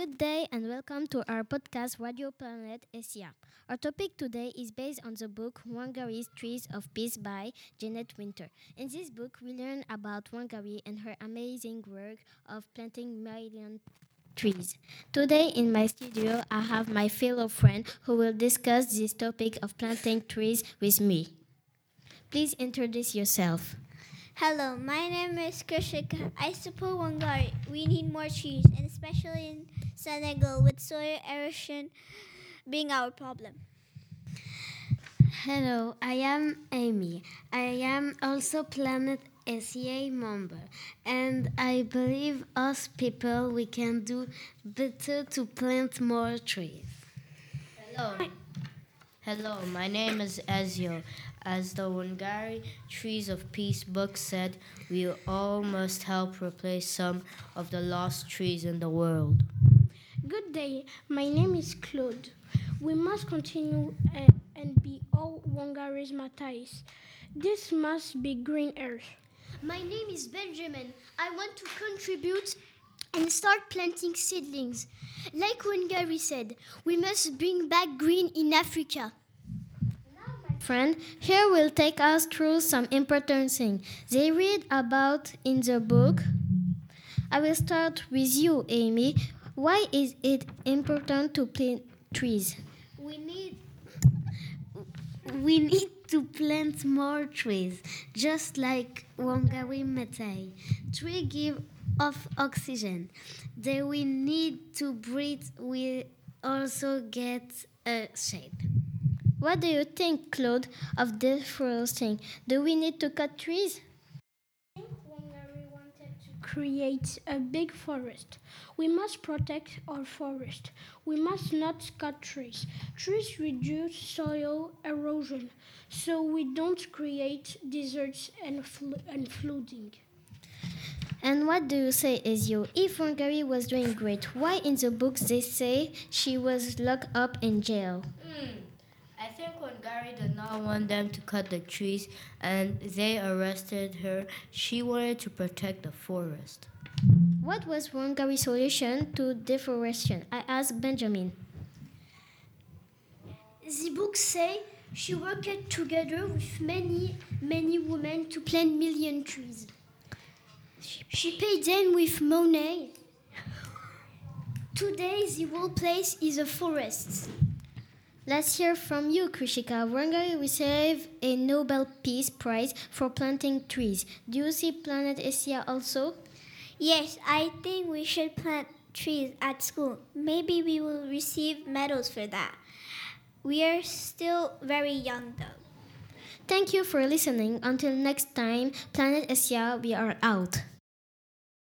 Good day and welcome to our podcast Radio Planet Asia. Our topic today is based on the book Wangari's Trees of Peace by Jeanette Winter. In this book, we learn about Wangari and her amazing work of planting million trees. Today in my studio, I have my fellow friend who will discuss this topic of planting trees with me. Please introduce yourself. Hello, my name is Krishika. I support Wangari. We need more trees, and especially in Senegal, with soil erosion being our problem. Hello, I am Amy. I am also Planet SIA member, and I believe us people we can do better to plant more trees. Hello. Hello, my name is Ezio. As the Wangari Trees of Peace book said, we all must help replace some of the lost trees in the world. Good day, my name is Claude. We must continue uh, and be all Wangari's Maathais. This must be green earth. My name is Benjamin. I want to contribute and start planting seedlings. Like Wangari said, we must bring back green in Africa friend, here will take us through some important things they read about in the book. I will start with you, Amy. Why is it important to plant trees? We need we need to plant more trees, just like Wangari Maathai. Trees give off oxygen. They we need to breathe. We also get a shade. What do you think, Claude, of deforestation? Do we need to cut trees? I think Wangari wanted to create a big forest. We must protect our forest. We must not cut trees. Trees reduce soil erosion, so we don't create deserts and, fl- and flooding. And what do you say, Ezio? If Wangari was doing great, why in the books they say she was locked up in jail? Mm. I think Wangari did not want them to cut the trees and they arrested her, she wanted to protect the forest. What was Wangari's solution to deforestation? I asked Benjamin. The books say she worked together with many, many women to plant million trees. She paid them with money. Today, the whole place is a forest. Let's hear from you, Krishika. Wangari received a Nobel Peace Prize for planting trees. Do you see Planet Asia also? Yes, I think we should plant trees at school. Maybe we will receive medals for that. We are still very young though. Thank you for listening. Until next time, Planet Asia, we are out.